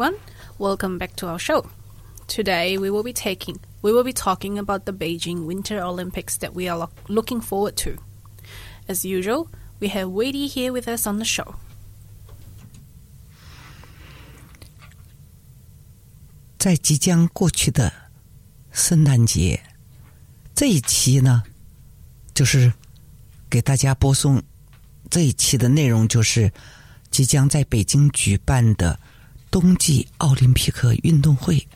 Everyone. Welcome back to our show. Today we will be taking we will be talking about the Beijing Winter Olympics that we are lo- looking forward to. As usual, we have Wadey here with us on the show. 冬季奥林匹克运动会。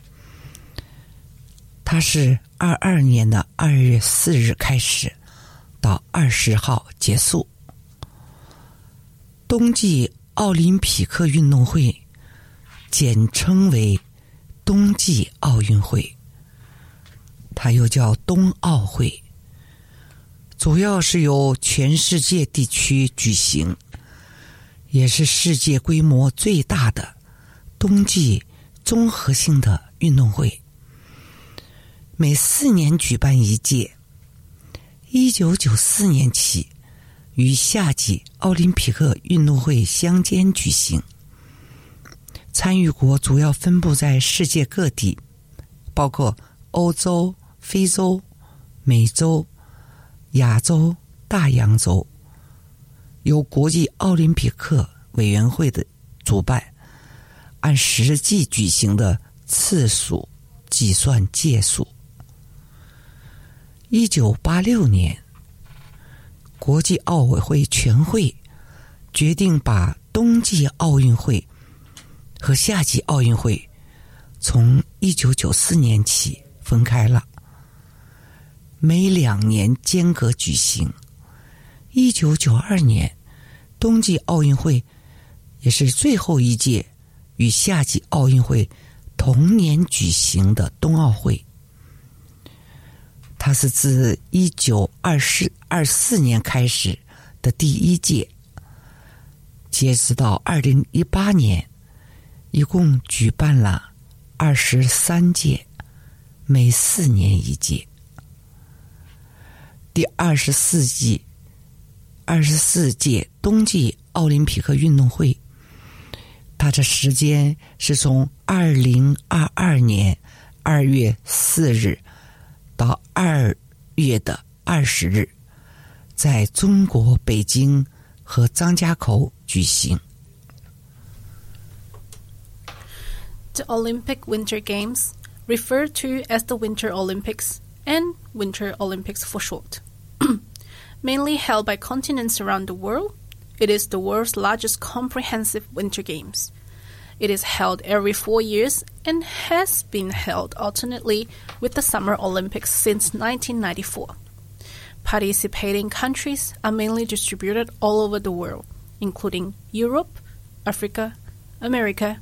它是二二年的二月四日开始，到二十号结束。冬季奥林匹克运动会简称为冬季奥运会，它又叫冬奥会，主要是由全世界地区举行，也是世界规模最大的冬季综合性的运动会。每四年举办一届。一九九四年起，与夏季奥林匹克运动会相间举行。参与国主要分布在世界各地，包括欧洲、非洲、美洲、亚洲、大洋洲。由国际奥林匹克委员会的主办，按实际举行的次数计算届数。一九八六年，国际奥委会全会决定把冬季奥运会和夏季奥运会从一九九四年起分开了，每两年间隔举行。一九九二年，冬季奥运会也是最后一届与夏季奥运会同年举行的冬奥会。它是自一九二四二四年开始的第一届，截止到二零一八年，一共举办了二十三届，每四年一届。第二十四季二十四届冬季奥林匹克运动会，它的时间是从二零二二年二月四日。到二月的二十日，在中国北京和张家口举行。 The Olympic Winter Games, referred to as the Winter Olympics and Winter Olympics for short, mainly held by continents around the world, it is the world's largest comprehensive winter games. It is held every four years and has been held alternately with the Summer Olympics since 1994. Participating countries are mainly distributed all over the world, including Europe, Africa, America,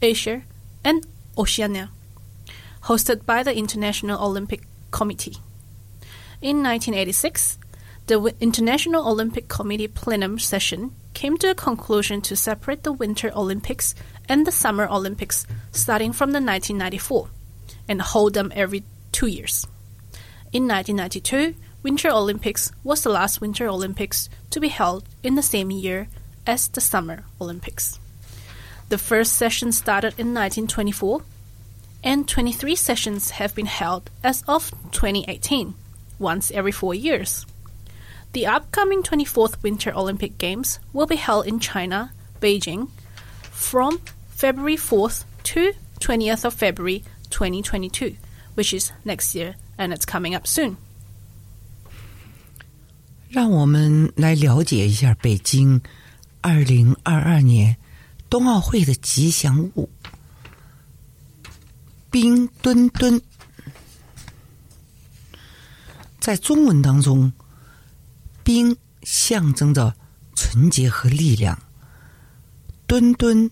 Asia, and Oceania, hosted by the International Olympic Committee. In 1986, the International Olympic Committee plenum session came to a conclusion to separate the Winter Olympics and the Summer Olympics starting from the 1994 and hold them every two years. In 1992, Winter Olympics was the last Winter Olympics to be held in the same year as the Summer Olympics. The first session started in 1924, and 23 sessions have been held as of 2018, once every four years. The upcoming 24th Winter Olympic Games will be held in China, Beijing, from February 4th to 20th of February 2022, which is next year and it's coming up soon. 让我们来了解一下北京二零二二年冬奥会的吉祥物。 冰墩墩，在中文当中， 冰象征着纯洁和力量，墩墩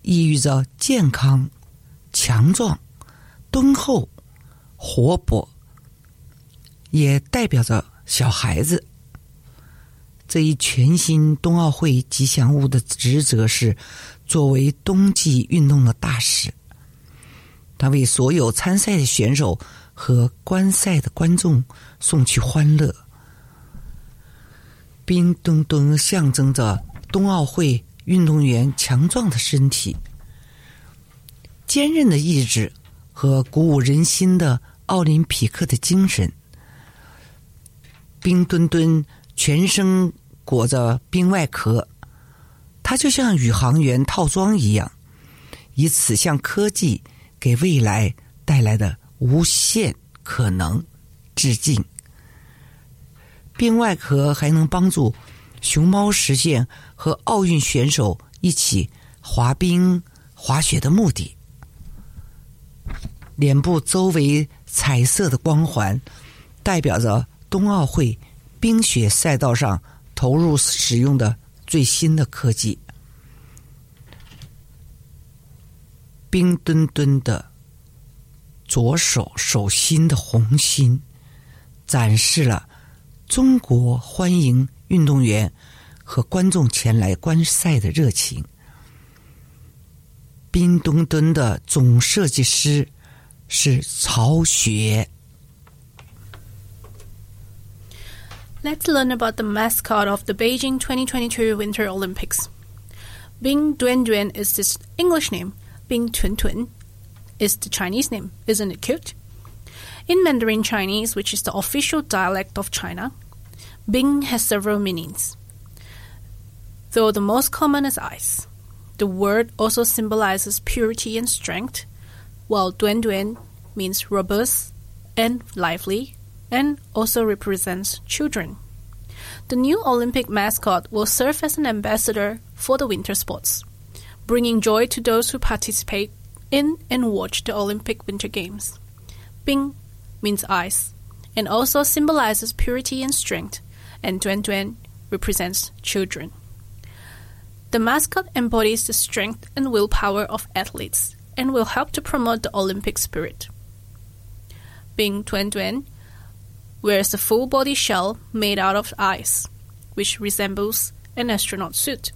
意喻着健康、强壮、敦厚、活泼，也代表着小孩子。这一全新冬奥会吉祥物的职责是作为冬季运动的大使，他为所有参赛的选手和观赛的观众送去欢乐。冰墩墩象征着冬奥会运动员强壮的身体、坚韧的意志和鼓舞人心的奥林匹克的精神。冰墩墩。全身裹着冰外壳，它就像宇航员套装一样，以此向科技给未来带来的无限可能致敬。冰外壳还能帮助熊猫实现和奥运选手一起滑冰、滑雪的目的。脸部周围彩色的光环，代表着冬奥会。冰雪赛道上投入使用的最新的科技，冰墩墩的左手手心的红心，展示了中国欢迎运动员和观众前来观赛的热情。冰墩墩的总设计师是曹雪。Let's learn about the mascot of the Beijing 2022 Winter Olympics. Bing Dwen Dwen is this English name. Bing Dun Dun is the Chinese name. Isn't it cute? In Mandarin Chinese, which is the official dialect of China, Bing has several meanings. Though the most common is ice, the word also symbolizes purity and strength, while Dwen Dwen means robust and lively and also represents children. The new Olympic mascot will serve as an ambassador for the winter sports, bringing joy to those who participate in and watch the Olympic Winter Games. Bing means ice and also symbolizes purity and strength, and Dwen Dwen represents children. The mascot embodies the strength and willpower of athletes and will help to promote the Olympic spirit. Bing Dwen Dwen wears a full body shell made out of ice, which resembles an astronaut suit,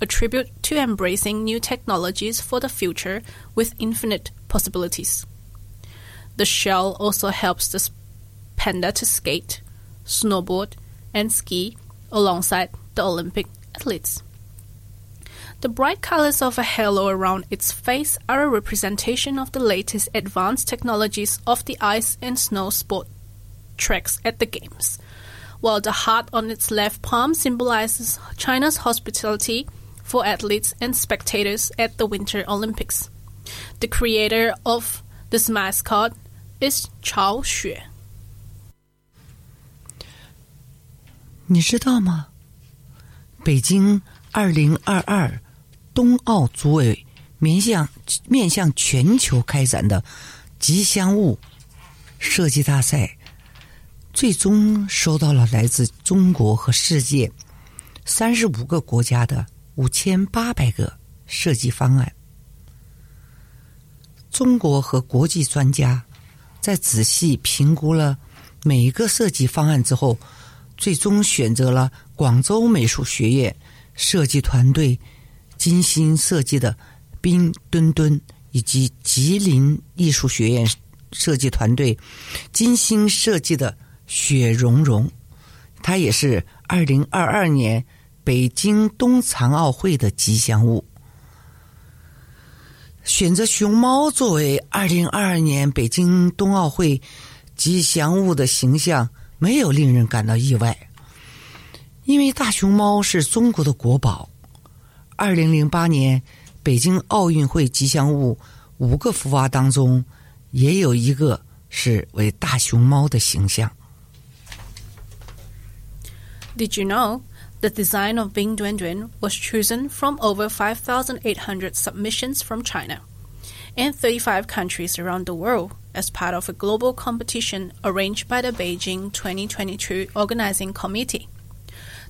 a tribute to embracing new technologies for the future with infinite possibilities. The shell also helps the panda to skate, snowboard, and ski alongside the Olympic athletes. The bright colors of a halo around its face are a representation of the latest advanced technologies of the ice and snow sport tracks at the Games, while the heart on its left palm symbolizes China's hospitality for athletes and spectators at the Winter Olympics. The creator of this mascot is Chao Xue. 你知道吗？北京二零二二冬奥组委面向面向全球开展的吉祥物设计大赛最终收到了来自中国和世界三十五个国家的五千八百个设计方案。中国和国际专家在仔细评估了每一个设计方案之后，最终选择了广州美术学院设计团队精心设计的冰墩墩，以及吉林艺术学院设计团队精心设计的。雪融融，它也是二零二二年北京冬残奥会的吉祥物。选择熊猫作为二零二二年北京冬奥会吉祥物的形象，没有令人感到意外，因为大熊猫是中国的国宝。二零零八年北京奥运会吉祥物五个福娃当中，也有一个是为大熊猫的形象。Did you know? The design of Bing was chosen from over 5,800 submissions from China. and 35 countries around the world as part of a global competition arranged by the Beijing 2022 Organizing Committee.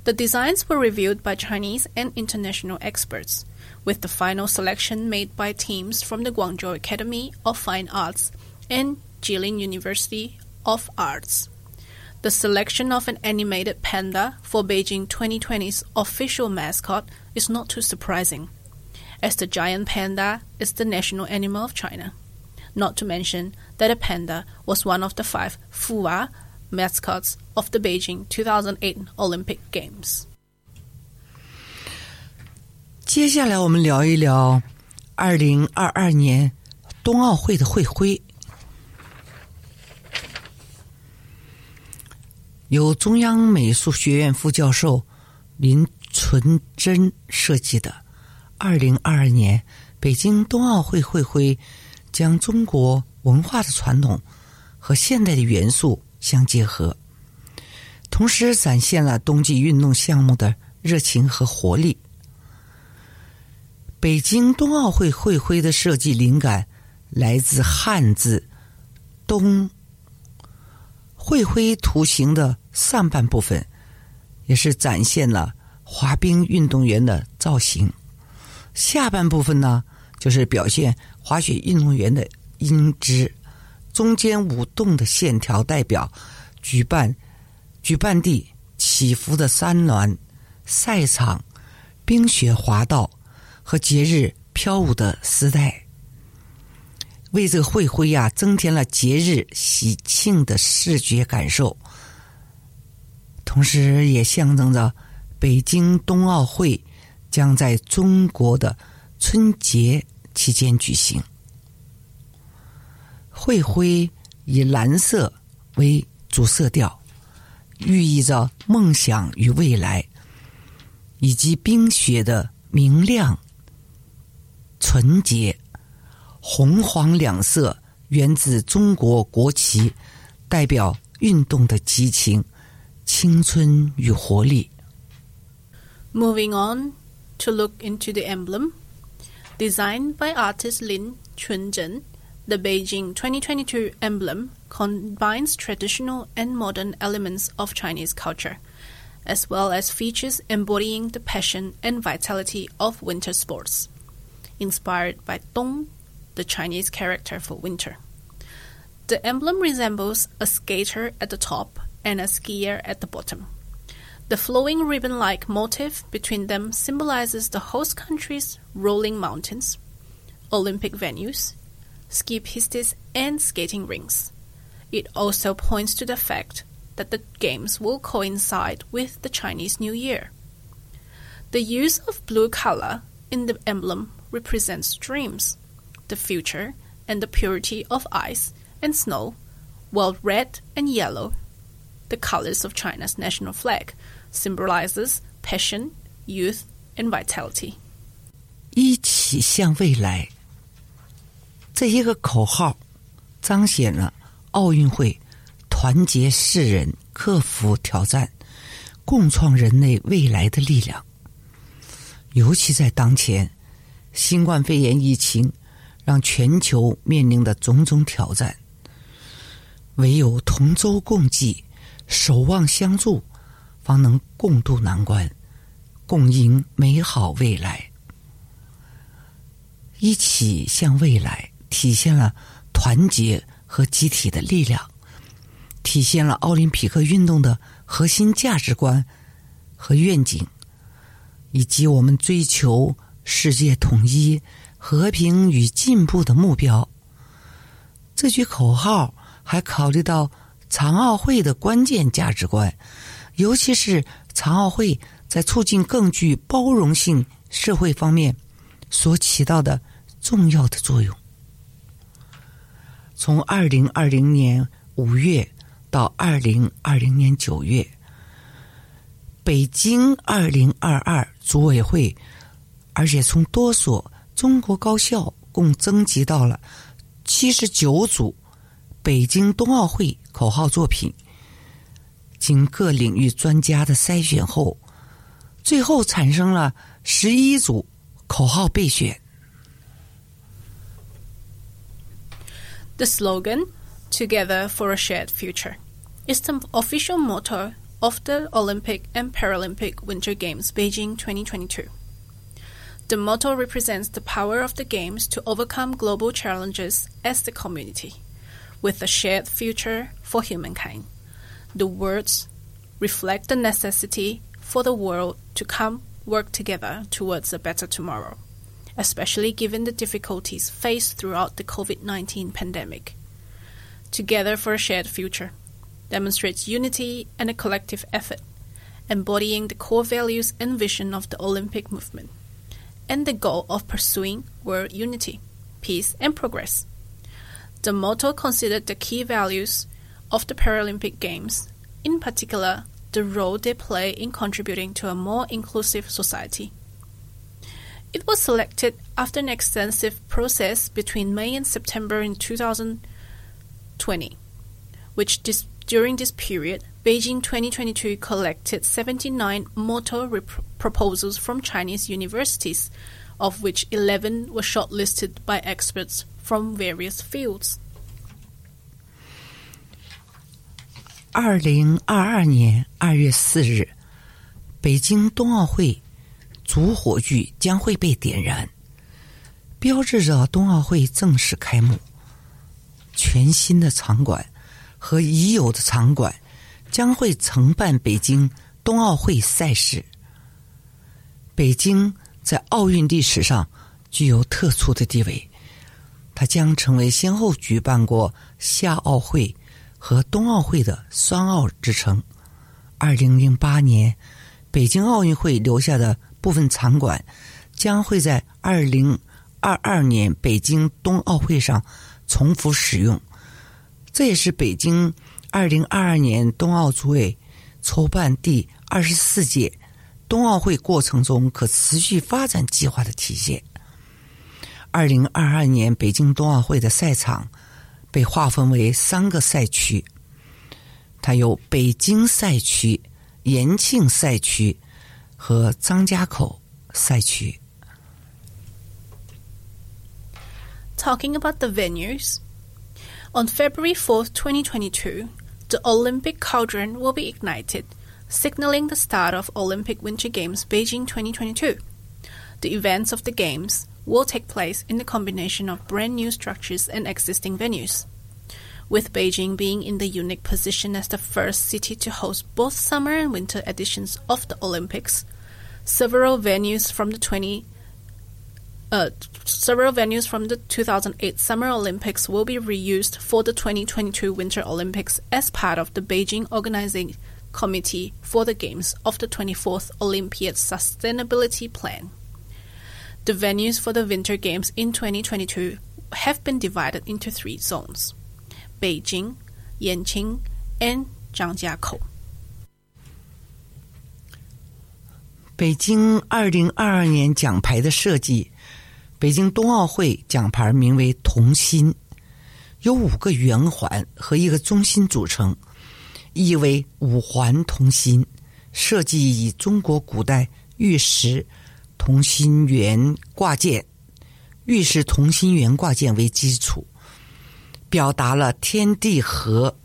The designs were reviewed by Chinese and international experts, with the final selection made by teams from the Guangzhou Academy of Fine Arts and Jilin University of Arts. The selection of an animated panda for Beijing 2020's official mascot is not too surprising, as the giant panda is the national animal of China. Not to mention that a panda was one of the five Fuwa mascots of the Beijing 2008 Olympic Games. 接下来我们聊一聊二零二二年冬奥会的会徽。 由中央美术学院副教授林纯真设计的二零二二年北京冬奥会会徽，将中国文化的传统和现代的元素相结合，同时展现了冬季运动项目的热情和活力。北京冬奥会会徽的设计灵感来自汉字“冬”。会徽图形的上半部分，也是展现了滑冰运动员的造型；下半部分呢，就是表现滑雪运动员的英姿。中间舞动的线条代表举办举办地起伏的山峦、赛场、冰雪滑道和节日飘舞的丝带。为这个会徽呀增添了节日喜庆的视觉感受，同时也象征着北京冬奥会将在中国的春节期间举行。会徽以蓝色为主色调，寓意着梦想与未来，以及冰雪的明亮、纯洁。红黄两色源自中国国旗，代表运动的激情、青春与活力。 Moving on to look into the emblem. Designed by artist Lin Chunzhen, the Beijing 2022 emblem combines traditional and modern elements of Chinese culture, as well as features embodying the passion and vitality of winter sports. Inspired by Dong, the Chinese character for winter. The emblem resembles a skater at the top and a skier at the bottom. The flowing ribbon like motif between them symbolizes the host country's rolling mountains, Olympic venues, ski pistes, and skating rinks. It also points to the fact that the games will coincide with the Chinese New Year. The use of blue color in the emblem represents dreams, the future, and the purity of ice and snow, while red and yellow, the colors of China's national flag, symbolizes passion, youth, and vitality. 一起向未来，这一个口号彰显了奥运会团结世人、克服挑战、共创人类未来的力量。尤其在当前，新冠肺炎疫情 让全球面临的种种挑战，唯有同舟共济、守望相助，方能共度难关，共迎美好未来。一起向未来，体现了团结和集体的力量，体现了奥林匹克运动的核心价值观和愿景，以及我们追求世界统一、和平与进步的目标。这句口号还考虑到残奥会的关键价值观，尤其是残奥会在促进更具包容性社会方面所起到的重要的作用。从二零二零年五月到二零二零年九月，北京二零二二组委会，而且从多所中国高校共征集到了七十九组北京冬奥会口号作品，经各领域专家的筛选后，最后产生了十一组口号备选。 The slogan, Together for a Shared Future, is the official motto of the Olympic and Paralympic Winter Games Beijing 2022. The motto represents the power of the Games to overcome global challenges as the community, with a shared future for humankind. The words reflect the necessity for the world to come work together towards a better tomorrow, especially given the difficulties faced throughout the COVID 19 pandemic. Together for a Shared Future demonstrates unity and a collective effort, embodying the core values and vision of the Olympic movement, and the goal of pursuing world unity, peace, and progress. The motto considered the key values of the Paralympic Games, in particular, the role they play in contributing to a more inclusive society. It was selected after an extensive process between May and September in 2020, which during this period, Beijing 2022 collected 79 motto rep- proposals from Chinese universities, of which 11 were shortlisted by experts from various fields. 二零二二年二月四日，北京冬奥会主火炬将会被点燃，标志着冬奥会正式开幕。全新的场馆和已有的场馆 将会承办北京冬奥会赛事。北京在奥运历史上具有特殊的地位，它将成为先后举办过夏奥会。和冬奥会的双奥之城。二零零八年，北京奥运会留下的部分场馆将会在二零二二年北京冬奥会上重复使用。这也是北京二零二二年冬奥组委筹办第二十四届冬奥会过程中可持续发展计划的体现。二零二二年北京冬奥会的赛场。被划分为三个赛区，它有北京赛区、延庆赛区和张家口赛区。Talking about the venues, on February 4, 2022, the Olympic cauldron will be ignited, signaling the start of Olympic Winter Games Beijing 2022. The events of the Games will take place in the combination of brand new structures and existing venues. With Beijing being in the unique position as the first city to host both summer and winter editions of the Olympics, several venues from the 20 uh, several venues from the 2008 Summer Olympics will be reused for the 2022 Winter Olympics as part of the Beijing Organizing Committee for the Games of the 24th Olympiad Sustainability Plan. The venues for the Winter Games in 2022 have been divided into three zones Beijing, Yanqing, and 张家口。北京二零二二年奖牌的设计， 北京冬奥会奖牌名为“同心”，由五个圆环和一个中心组成，意为五环同心。设计以中国古代玉石。同心圆挂件，玉石同心圆挂件为基础，表达了天地和、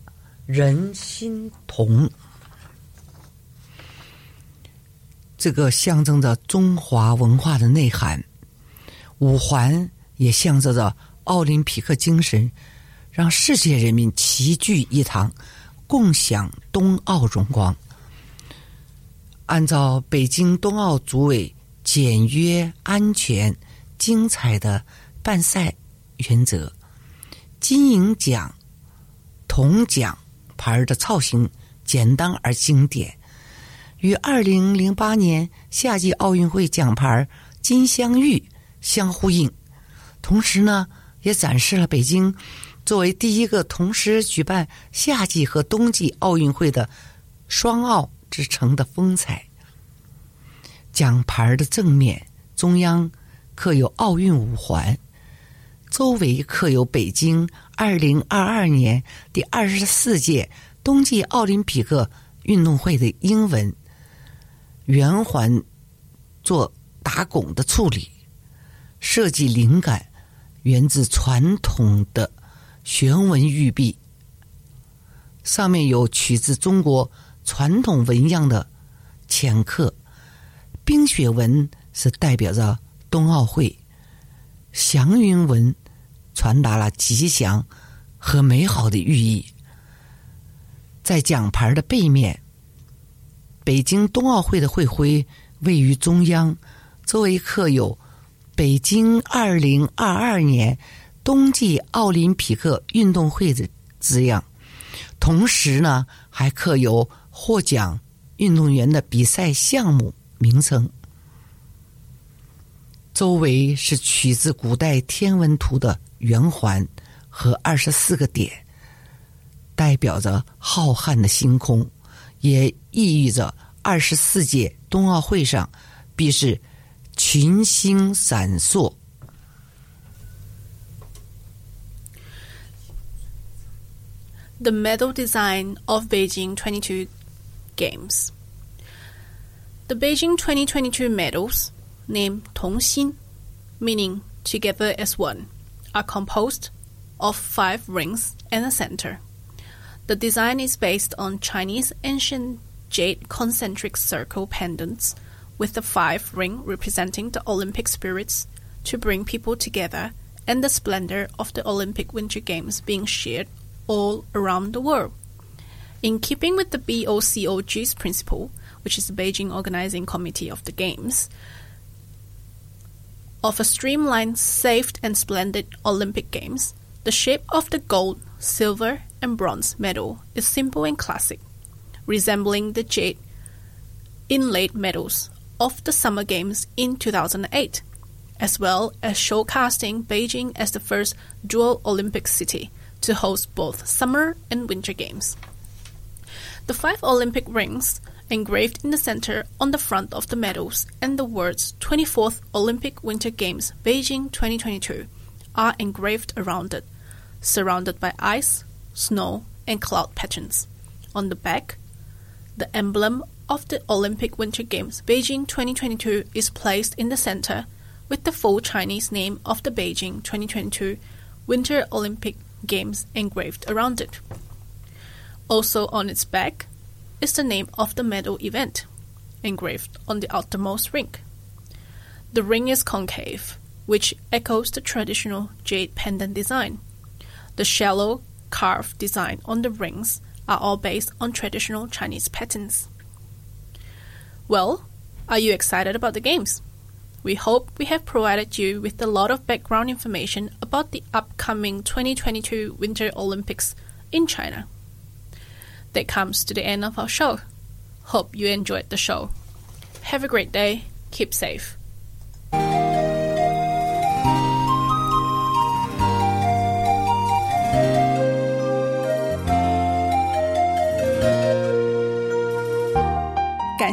人心同，这个象征着中华文化的内涵。五环也象征着奥林匹克精神，让世界人民齐聚一堂，共享冬奥荣光。按照北京冬奥组委。简约、安全、精彩的办赛原则。金银奖、铜奖牌的造型简单而经典，与二零零八年夏季奥运会奖牌金镶玉相呼应。同时呢，也展示了北京作为第一个同时举办夏季和冬季奥运会的双奥之城的风采。奖牌的正面中央刻有奥运五环，周围刻有北京二零二二年第二十四届冬季奥林匹克运动会的英文。圆环做打拱的处理，设计灵感源自传统的玄文玉璧，上面有取自中国传统纹样的浅刻。冰雪纹是代表着冬奥会，祥云纹传达了吉祥和美好的寓意。在奖牌的背面，北京冬奥会的会徽位于中央，周围刻有“北京二零二二年冬季奥林匹克运动会”的字样，同时呢，还刻有获奖运动员的比赛项目。名称，周围是取自古代天文图的圆环和二十四个点，代表着浩瀚的星空，也寓意着二十四届冬奥会上必是群星闪烁。The medal design of Beijing 22 Games. The Beijing 2022 medals, named Tongxin, meaning together as one, are composed of five rings and a center. The design is based on Chinese ancient jade concentric circle pendants with the five ring representing the Olympic spirits to bring people together and the splendor of the Olympic Winter Games being shared all around the world. In keeping with the BOCOG's principle, which is the Beijing Organizing Committee of the Games, of a streamlined, safe, and splendid Olympic Games, the shape of the gold, silver, and bronze medal is simple and classic, resembling the jade inlaid medals of the Summer Games in 2008, as well as showcasing Beijing as the first dual Olympic city to host both Summer and Winter Games. The five Olympic rings engraved in the center on the front of the medals and the words 24th Olympic Winter Games Beijing 2022 are engraved around it, surrounded by ice, snow, and cloud patterns. On the back, the emblem of the Olympic Winter Games Beijing 2022 is placed in the center with the full Chinese name of the Beijing 2022 Winter Olympic Games engraved around it. Also on its back is the name of the medal event, engraved on the outermost ring. The ring is concave, which echoes the traditional jade pendant design. The shallow carved design on the rings are all based on traditional Chinese patterns. Well, are you excited about the games? We hope we have provided you with a lot of background information about the upcoming 2022 Winter Olympics in China. That comes to the end of our show. Hope you enjoyed the show. Have a great day. Keep safe. 感